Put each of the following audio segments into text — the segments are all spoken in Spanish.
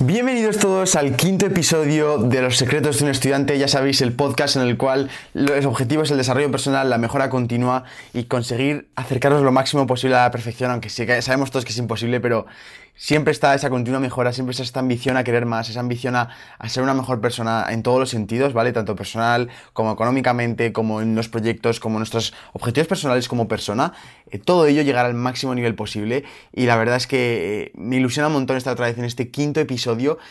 Bienvenidos todos al quinto episodio de Los Secretos de un Estudiante, ya sabéis, el podcast en el cual los objetivos es el desarrollo personal, la mejora continua y conseguir acercaros lo máximo posible a la perfección, aunque sí sabemos todos que es imposible, pero siempre está esa continua mejora, siempre está esta ambición a querer más, esa ambición a, ser una mejor persona en todos los sentidos, ¿vale? Tanto personal como económicamente, como en los proyectos, como nuestros objetivos personales como persona. Eh, todo ello llegar al máximo nivel posible y la verdad es que eh, me ilusiona un montón estar otra vez en este quinto episodio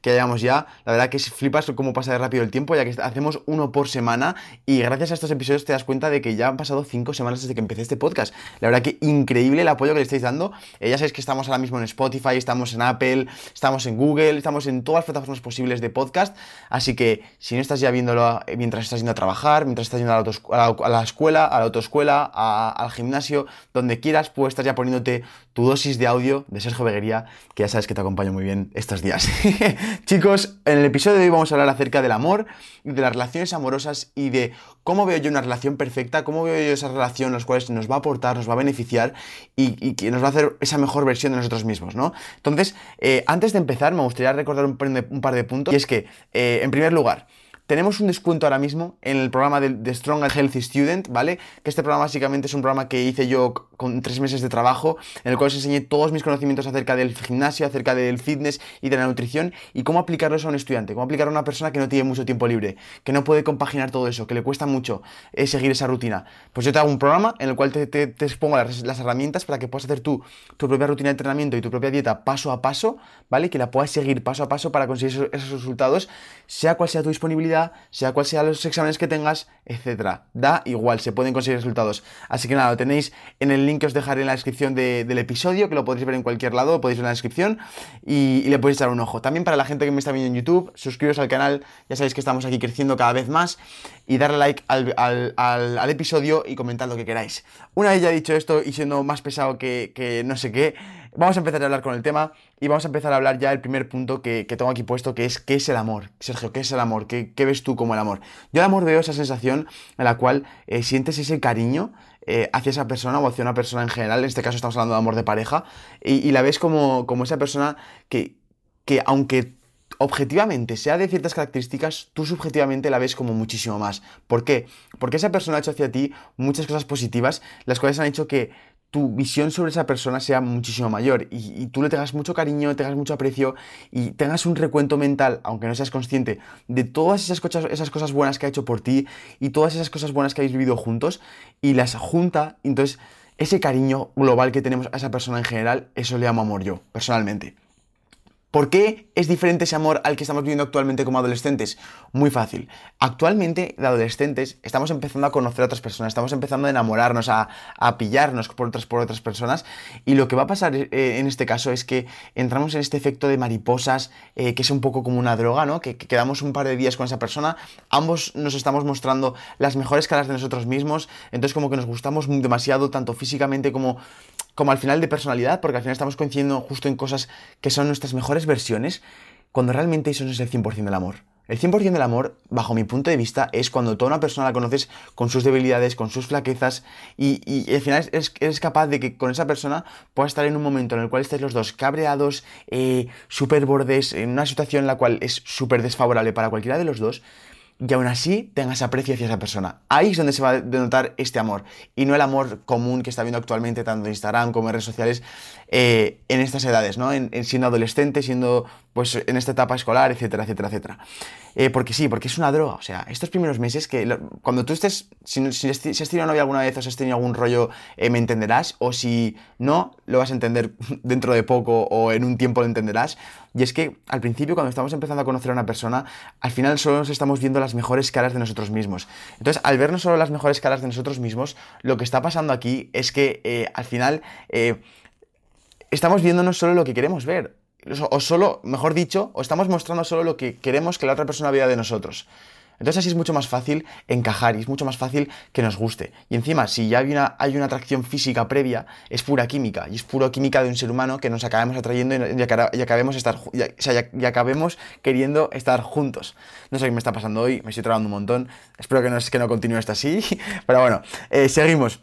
que llevamos ya. La verdad que flipas cómo pasa de rápido el tiempo, ya que hacemos uno por semana y gracias a estos episodios te das cuenta de que ya han pasado cinco semanas desde que empecé este podcast. La verdad que increíble el apoyo que le estáis dando. Eh, ya sabéis que estamos ahora mismo en Spotify, estamos en Apple, estamos en Google, estamos en todas las plataformas posibles de podcast. Así que si no estás ya viéndolo eh, mientras estás yendo a trabajar, mientras estás yendo a la, escuela, a la autoescuela, al gimnasio, donde quieras, pues estás ya poniéndote tu dosis de audio de Sergio Beguería, que ya sabes que te acompaño muy bien estos días. Chicos, en el episodio de hoy vamos a hablar acerca del amor de las relaciones amorosas y de cómo veo yo una relación perfecta, cómo veo yo esa relación, los cuales nos va a aportar, nos va a beneficiar y, que nos va a hacer esa mejor versión de nosotros mismos, ¿no? Entonces, eh, antes de empezar, me gustaría recordar un, par de puntos, y es que, eh, en primer lugar, tenemos un descuento ahora mismo en el programa de, Strong and Healthy Student, ¿vale? Que este programa básicamente es un programa que hice yo con tres meses de trabajo, en el cual os enseñé todos mis conocimientos acerca del gimnasio, acerca del fitness y de la nutrición y cómo aplicarlos a un estudiante, cómo aplicarlo a una persona que no tiene mucho tiempo libre, que no puede compaginar todo eso, que le cuesta mucho eh, seguir esa rutina. Pues yo te hago un programa en el cual te, te, expongo las, herramientas para que puedas hacer tú tu propia rutina de entrenamiento y tu propia dieta paso a paso, ¿vale? Que la puedas seguir paso a paso para conseguir esos resultados, sea cual sea tu disponibilidad, sea cual sea los exámenes que tengas, etcétera. Da igual, se pueden conseguir resultados. Así que nada, lo tenéis en el link que os dejaré en la descripción del episodio, que lo podéis ver en cualquier lado, podéis ver en la descripción y, le podéis echar un ojo. También para la gente que me está viendo en YouTube, suscribiros al canal, ya sabéis que estamos aquí creciendo cada vez más y darle like al, episodio y comentad lo que queráis. Una vez ya dicho esto y siendo más pesado que, que no sé qué, vamos a empezar a hablar con el tema y vamos a empezar a hablar ya del primer punto que, tengo aquí puesto, que es ¿qué es el amor? Sergio, ¿qué es el amor? ¿Qué, ves tú como el amor? Yo el amor veo esa sensación en la cual eh, sientes ese cariño eh, hacia esa persona o hacia una persona en general, en este caso estamos hablando de amor de pareja, y, la ves como, como esa persona que, que aunque objetivamente sea de ciertas características, tú subjetivamente la ves como muchísimo más. ¿Por qué? Porque esa persona ha hecho hacia ti muchas cosas positivas, las cuales han hecho que tu visión sobre esa persona sea muchísimo mayor y, tú le tengas mucho cariño, tengas mucho aprecio y tengas un recuento mental, aunque no seas consciente, de todas esas cosas, esas cosas buenas que ha hecho por ti y todas esas cosas buenas que habéis vivido juntos y las junta, entonces ese cariño global que tenemos a esa persona en general, eso le llamo amor yo, personalmente. ¿Por qué es diferente ese amor al que estamos viviendo actualmente como adolescentes? Muy fácil. Actualmente, de adolescentes, estamos empezando a conocer a otras personas, estamos empezando a enamorarnos, a, pillarnos por otras, por otras personas. Y lo que va a pasar eh, en este caso es que entramos en este efecto de mariposas, eh, que es un poco como una droga, ¿no? Que, que, quedamos un par de días con esa persona, ambos nos estamos mostrando las mejores caras de nosotros mismos, entonces como que nos gustamos demasiado, tanto físicamente como como al final de personalidad, porque al final estamos coincidiendo justo en cosas que son nuestras mejores versiones, cuando realmente eso no es el 100% del amor. El 100% del amor, bajo mi punto de vista, es cuando toda una persona la conoces con sus debilidades, con sus flaquezas, y, al final eres, capaz de que con esa persona puedas estar en un momento en el cual estáis los dos cabreados, eh, súper bordes, en una situación en la cual es súper desfavorable para cualquiera de los dos, y aún así tengas aprecio hacia esa persona. Ahí es donde se va a denotar este amor y no el amor común que está viendo actualmente tanto en Instagram como en redes sociales eh, en estas edades, ¿no? En, siendo adolescente, siendo pues en esta etapa escolar, etcétera, etcétera, etcétera. Eh, porque sí, porque es una droga. O sea, estos primeros meses que cuando tú estés, si, si, has tenido novia alguna vez o si has tenido algún rollo, eh, me entenderás. O si no, lo vas a entender dentro de poco o en un tiempo lo entenderás. Y es que al principio, cuando estamos empezando a conocer a una persona, al final solo nos estamos viendo las mejores caras de nosotros mismos. Entonces, al vernos solo las mejores caras de nosotros mismos, lo que está pasando aquí es que eh, al final estamos viéndonos solo lo que queremos ver. O solo, mejor dicho, o estamos mostrando solo lo que queremos que la otra persona vea de nosotros. Entonces así es mucho más fácil encajar y es mucho más fácil que nos guste. Y encima, si ya hay una, hay una atracción física previa, es pura química. Y es pura química de un ser humano que nos acabemos atrayendo y, acabemos, estar, y, acabemos queriendo estar juntos. No sé qué me está pasando hoy, me estoy trabando un montón. Espero que no, que no continúe esto así. Pero bueno, eh, seguimos.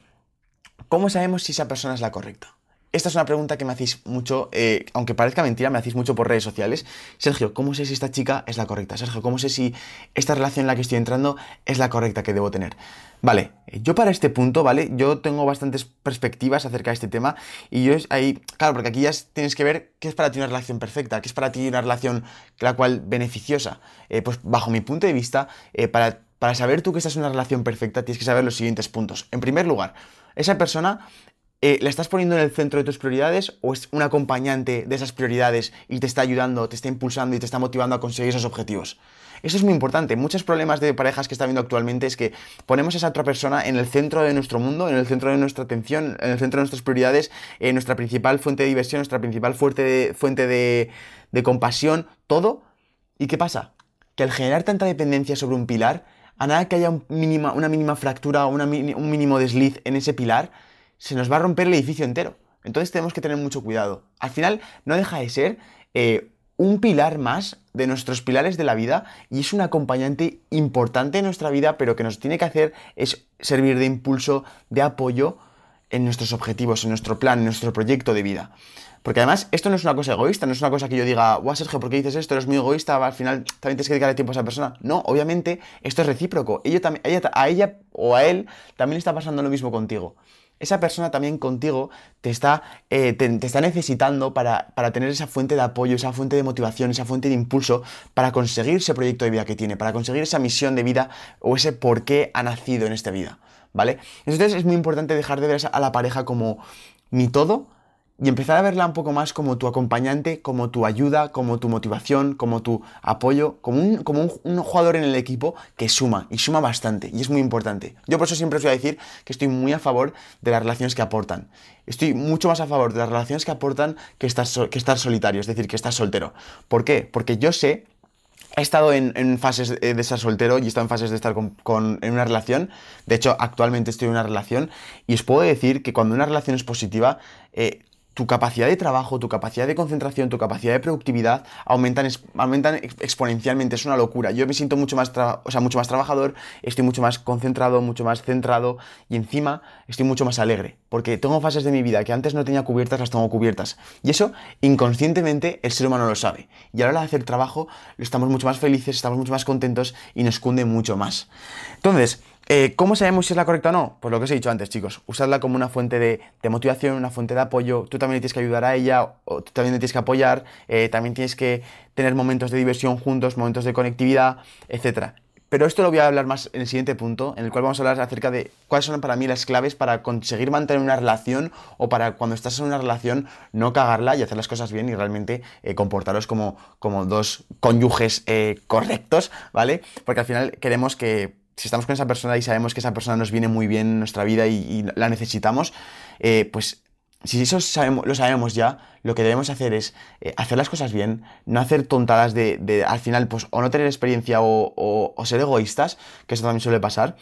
¿Cómo sabemos si esa persona es la correcta? Esta es una pregunta que me hacéis mucho, eh, aunque parezca mentira, me hacéis mucho por redes sociales. Sergio, ¿cómo sé si esta chica es la correcta? Sergio, ¿cómo sé si esta relación en la que estoy entrando es la correcta que debo tener? Vale, yo para este punto, ¿vale? Yo tengo bastantes perspectivas acerca de este tema y yo ahí, claro, porque aquí ya tienes que ver qué es para ti una relación perfecta, qué es para ti una relación la cual beneficiosa. Eh, pues bajo mi punto de vista, eh, para, para saber tú que estás en una relación perfecta, tienes que saber los siguientes puntos. En primer lugar, esa persona eh, ¿la estás poniendo en el centro de tus prioridades o es un acompañante de esas prioridades y te está ayudando, te está impulsando y te está motivando a conseguir esos objetivos? Eso es muy importante. Muchos problemas de parejas que está viendo actualmente es que ponemos a esa otra persona en el centro de nuestro mundo, en el centro de nuestra atención, en el centro de nuestras prioridades, en nuestra principal fuente de diversión, nuestra principal fuente de, fuente de, compasión, todo. ¿Y qué pasa? Que al generar tanta dependencia sobre un pilar, a nada que haya una mínima fractura o un mínimo desliz en ese pilar, se nos va a romper el edificio entero. Entonces tenemos que tener mucho cuidado. Al final no deja de ser eh, un pilar más de nuestros pilares de la vida y es un acompañante importante en nuestra vida, pero que nos tiene que hacer es servir de impulso, de apoyo en nuestros objetivos, en nuestro plan, en nuestro proyecto de vida. Porque además, esto no es una cosa egoísta, no es una cosa que yo diga, guau, Sergio, ¿por qué dices esto? Eres muy egoísta, al final también tienes que dedicarle tiempo a esa persona. No, obviamente, esto es recíproco. también, a ella o a él también está pasando lo mismo contigo esa persona también contigo te está, eh, te, está necesitando para, tener esa fuente de apoyo, esa fuente de motivación, esa fuente de impulso para conseguir ese proyecto de vida que tiene, para conseguir esa misión de vida o ese por qué ha nacido en esta vida, ¿vale? Entonces es muy importante dejar de ver a la pareja como mi todo, y empezar a verla un poco más como tu acompañante, como tu ayuda, como tu motivación, como tu apoyo, como un, como un, jugador en el equipo que suma y suma bastante y es muy importante. Yo por eso siempre os voy a decir que estoy muy a favor de las relaciones que aportan. Estoy mucho más a favor de las relaciones que aportan que estar, que estar solitario, es decir, que estar soltero. ¿Por qué? Porque yo sé He estado en, fases de estar soltero y he estado en fases de estar con, en una relación. De hecho, actualmente estoy en una relación y os puedo decir que cuando una relación es positiva, eh, tu capacidad de trabajo, tu capacidad de concentración, tu capacidad de productividad aumentan, exponencialmente. Es una locura. Yo me siento mucho más, o sea, mucho más trabajador, estoy mucho más concentrado, mucho más centrado y encima estoy mucho más alegre. Porque tengo fases de mi vida que antes no tenía cubiertas, las tengo cubiertas. Y eso inconscientemente el ser humano lo sabe. Y a la hora de hacer trabajo estamos mucho más felices, estamos mucho más contentos y nos cunde mucho más. Entonces, eh, ¿Cómo sabemos si es la correcta o no? Pues lo que os he dicho antes, chicos. Usadla como una fuente de, motivación, una fuente de apoyo. Tú también tienes que ayudar a ella, o tú también tienes que apoyar. Eh, también tienes que tener momentos de diversión juntos, momentos de conectividad, etc. Pero esto lo voy a hablar más en el siguiente punto, en el cual vamos a hablar acerca de cuáles son para mí las claves para conseguir mantener una relación o para cuando estás en una relación no cagarla y hacer las cosas bien y realmente eh, comportaros como, como dos cónyuges correctos, ¿vale? Porque al final queremos que si estamos con esa persona y sabemos que esa persona nos viene muy bien en nuestra vida y, la necesitamos, eh, pues si eso sabemos, lo sabemos ya, lo que debemos hacer es eh, hacer las cosas bien, no hacer tontadas de, al final, pues o no tener experiencia o, ser egoístas, que eso también suele pasar,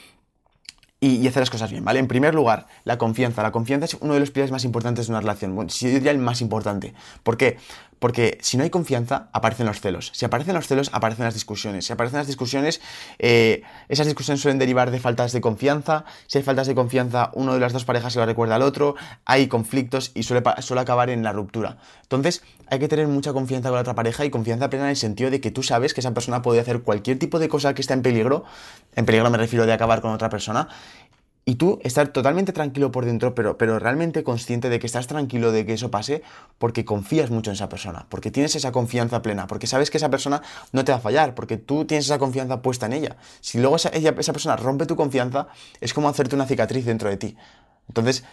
y, hacer las cosas bien, ¿vale? En primer lugar, la confianza. La confianza es uno de los pilares más importantes de una relación. Bueno, si yo diría el más importante. ¿Por qué? Porque si no hay confianza, aparecen los celos. Si aparecen los celos, aparecen las discusiones. Si aparecen las discusiones, eh, esas discusiones suelen derivar de faltas de confianza. Si hay faltas de confianza, uno de las dos parejas se lo recuerda al otro. Hay conflictos y suele, suele acabar en la ruptura. Entonces, hay que tener mucha confianza con la otra pareja y confianza plena en el sentido de que tú sabes que esa persona puede hacer cualquier tipo de cosa que está en peligro. En peligro me refiero de acabar con otra persona y tú estar totalmente tranquilo por dentro, pero, pero realmente consciente de que estás tranquilo de que eso pase porque confías mucho en esa persona, porque tienes esa confianza plena, porque sabes que esa persona no te va a fallar, porque tú tienes esa confianza puesta en ella. Si luego esa, esa persona rompe tu confianza, es como hacerte una cicatriz dentro de ti. Entonces,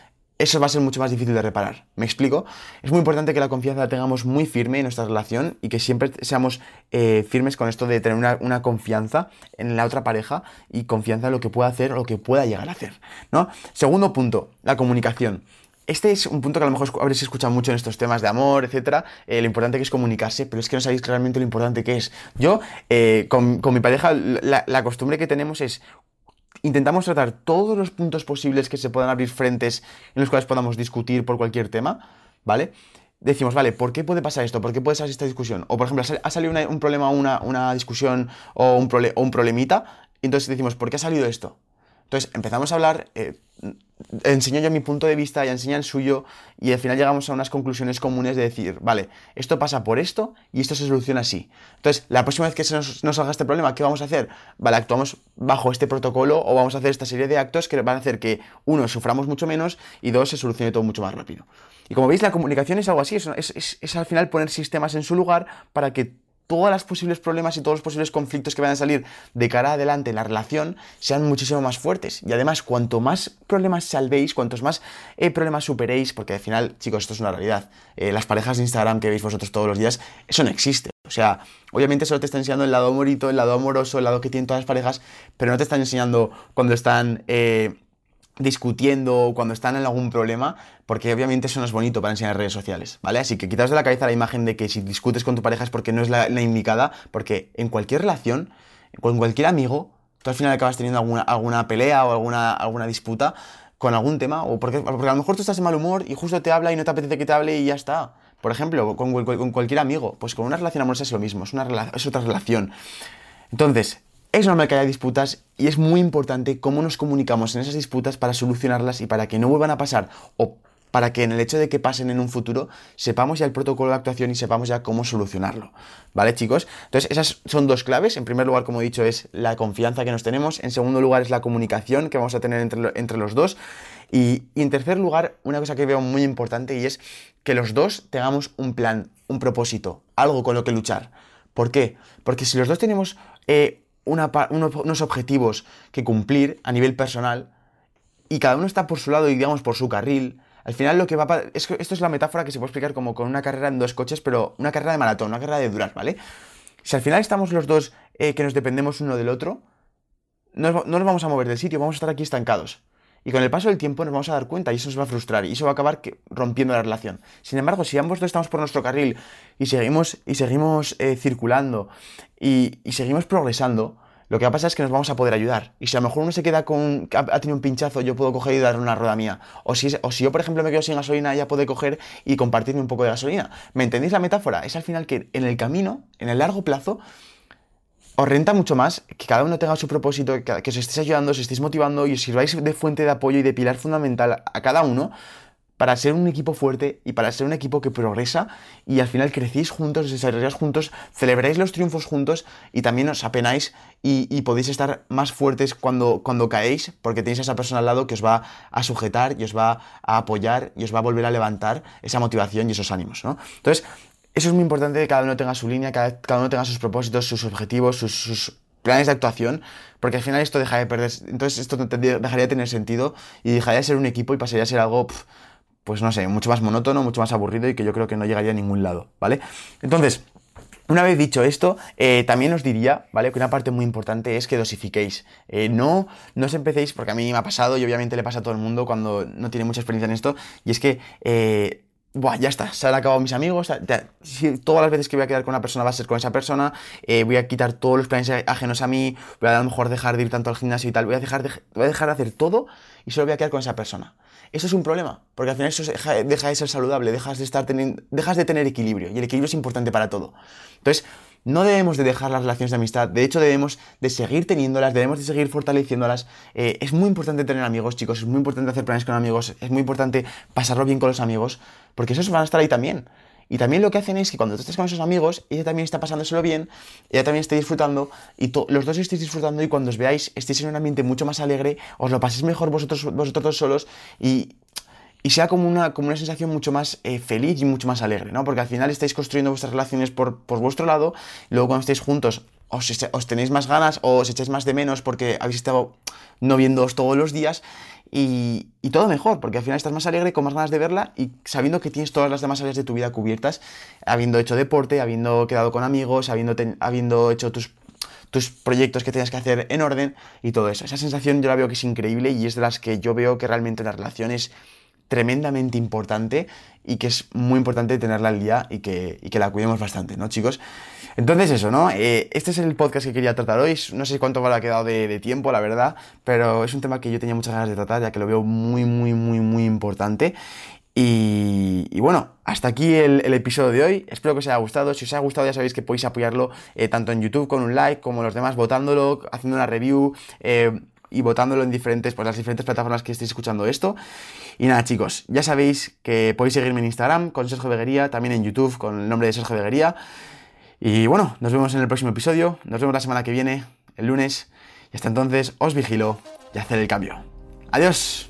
eso va a ser mucho más difícil de reparar. ¿Me explico? Es muy importante que la confianza la tengamos muy firme en nuestra relación y que siempre seamos eh, firmes con esto de tener una, confianza en la otra pareja y confianza en lo que pueda hacer o lo que pueda llegar a hacer. ¿no? Segundo punto, la comunicación. este es un punto que a lo mejor habréis escuchado mucho en estos temas de amor, etcétera, eh, lo importante que es comunicarse, pero es que no sabéis claramente lo importante que es. Yo, eh, con, mi pareja, la, costumbre que tenemos es intentamos tratar todos los puntos posibles que se puedan abrir frentes en los cuales podamos discutir por cualquier tema, ¿vale? Decimos, vale, ¿por qué puede pasar esto? ¿Por qué puede salir esta discusión? O, por ejemplo, ha salido un problema, una, una discusión o un, o un problemita, entonces decimos, ¿por qué ha salido esto? Entonces empezamos a hablar, eh, enseño yo mi punto de vista, y enseña el suyo, y al final llegamos a unas conclusiones comunes de decir, vale, esto pasa por esto y esto se soluciona así. Entonces, la próxima vez que se nos, salga este problema, ¿qué vamos a hacer? Vale, actuamos bajo este protocolo o vamos a hacer esta serie de actos que van a hacer que, uno, suframos mucho menos y dos, se solucione todo mucho más rápido. Y como veis, la comunicación es algo así, es al final poner sistemas en su lugar para que todos los posibles problemas y todos los posibles conflictos que van a salir de cara adelante en la relación sean muchísimo más fuertes. Y además, cuanto más problemas salvéis, cuantos más eh, problemas superéis, porque al final, chicos, esto es una realidad. Eh, las parejas de Instagram que veis vosotros todos los días, eso no existe. O sea, obviamente solo te está enseñando el lado amorito, el lado amoroso, el lado que tienen todas las parejas, pero no te están enseñando cuando están... Eh, discutiendo cuando están en algún problema, porque obviamente eso no es bonito para enseñar redes sociales, ¿vale? Así que quitaos de la cabeza la imagen de que si discutes con tu pareja es porque no es la, indicada, porque en cualquier relación, con cualquier amigo, tú al final acabas teniendo alguna, alguna pelea o alguna, alguna disputa con algún tema, o porque, a lo mejor tú estás de mal humor y justo te habla y no te apetece que te hable y ya está. Por ejemplo, con, con cualquier amigo, pues con una relación amorosa es lo mismo, es, una, es otra relación. Entonces, es normal que haya disputas y es muy importante cómo nos comunicamos en esas disputas para solucionarlas y para que no vuelvan a pasar o para que en el hecho de que pasen en un futuro sepamos ya el protocolo de actuación y sepamos ya cómo solucionarlo. ¿Vale, chicos? Entonces, esas son dos claves. En primer lugar, como he dicho, es la confianza que nos tenemos. En segundo lugar, es la comunicación que vamos a tener entre, los dos. Y, y, en tercer lugar, una cosa que veo muy importante y es que los dos tengamos un plan, un propósito, algo con lo que luchar. ¿Por qué? Porque si los dos tenemos eh, unos objetivos que cumplir a nivel personal y cada uno está por su lado y digamos por su carril, al final lo que va a es esto es la metáfora que se puede explicar como con una carrera en dos coches, pero una carrera de maratón, una carrera de durar, ¿vale? Si al final estamos los dos eh, que nos dependemos uno del otro, no, no nos vamos a mover del sitio, vamos a estar aquí estancados. Y con el paso del tiempo nos vamos a dar cuenta y eso nos va a frustrar y eso va a acabar rompiendo la relación. Sin embargo, si ambos dos estamos por nuestro carril y seguimos, y seguimos eh, circulando y, seguimos progresando, lo que va a pasar es que nos vamos a poder ayudar. Y si a lo mejor uno se queda con. ha tenido un pinchazo, yo puedo coger y darle una rueda mía. O si, o si yo, por ejemplo, me quedo sin gasolina, ella puede coger y compartirme un poco de gasolina. ¿Me entendéis la metáfora? Es al final que en el camino, en el largo plazo, os renta mucho más que cada uno tenga su propósito, que, os estéis ayudando, os estéis motivando y os sirváis de fuente de apoyo y de pilar fundamental a cada uno para ser un equipo fuerte y para ser un equipo que progresa y al final crecéis juntos, os desarrolláis juntos, celebráis los triunfos juntos y también os apenáis y, podéis estar más fuertes cuando, cuando caéis porque tenéis a esa persona al lado que os va a sujetar y os va a apoyar y os va a volver a levantar esa motivación y esos ánimos, ¿no? Entonces, eso es muy importante que cada uno tenga su línea, cada, cada uno tenga sus propósitos, sus objetivos, sus, planes de actuación, porque al final esto deja de perder, entonces esto dejaría de tener sentido y dejaría de ser un equipo y pasaría a ser algo, pues no sé, mucho más monótono, mucho más aburrido y que yo creo que no llegaría a ningún lado, ¿vale? Entonces, una vez dicho esto, eh, también os diría, ¿vale? Que una parte muy importante es que dosifiquéis. Eh, no, no os empecéis, porque a mí me ha pasado y obviamente le pasa a todo el mundo cuando no tiene mucha experiencia en esto, y es que eh, Buah, ya está, se han acabado mis amigos. todas las veces que voy a quedar con una persona va a ser con esa persona. Eh, voy a quitar todos los planes ajenos a mí. Voy a, a lo mejor dejar de ir tanto al gimnasio y tal. Voy a, dejar de, voy a dejar de hacer todo y solo voy a quedar con esa persona. Eso es un problema, porque al final eso deja, de ser saludable, dejas de, estar dejas de tener equilibrio. Y el equilibrio es importante para todo. Entonces, no debemos de dejar las relaciones de amistad, de hecho debemos de seguir teniéndolas, debemos de seguir fortaleciéndolas. Eh, es muy importante tener amigos, chicos, es muy importante hacer planes con amigos, es muy importante pasarlo bien con los amigos, porque esos van a estar ahí también. Y también lo que hacen es que cuando tú estás con esos amigos, ella también está pasándoselo bien, ella también está disfrutando, y los dos estéis disfrutando y cuando os veáis estéis en un ambiente mucho más alegre, os lo paséis mejor vosotros, vosotros dos solos y y sea como una, como una sensación mucho más eh, feliz y mucho más alegre, ¿no? Porque al final estáis construyendo vuestras relaciones por, por vuestro lado, luego cuando estáis juntos os, os, tenéis más ganas o os echáis más de menos porque habéis estado no viéndoos todos los días y, y, todo mejor, porque al final estás más alegre, con más ganas de verla y sabiendo que tienes todas las demás áreas de tu vida cubiertas, habiendo hecho deporte, habiendo quedado con amigos, habiendo, habiendo hecho tus tus proyectos que tienes que hacer en orden y todo eso. Esa sensación yo la veo que es increíble y es de las que yo veo que realmente las relaciones tremendamente importante y que es muy importante tenerla al día y que, y que la cuidemos bastante, ¿no, chicos? Entonces eso, ¿no? Eh, este es el podcast que quería tratar hoy. No sé cuánto me ha quedado de, tiempo, la verdad, pero es un tema que yo tenía muchas ganas de tratar, ya que lo veo muy, muy, muy, muy importante. Y, bueno, hasta aquí el, episodio de hoy. Espero que os haya gustado. Si os ha gustado, ya sabéis que podéis apoyarlo eh, tanto en YouTube con un like, como los demás votándolo, haciendo una review. Eh, y votándolo en diferentes, pues las diferentes plataformas que estéis escuchando esto. Y nada, chicos, ya sabéis que podéis seguirme en Instagram con Sergio Veguería, también en YouTube con el nombre de Sergio Veguería. Y bueno, nos vemos en el próximo episodio. Nos vemos la semana que viene, el lunes. Y hasta entonces, os vigilo y hacer el cambio. Adiós.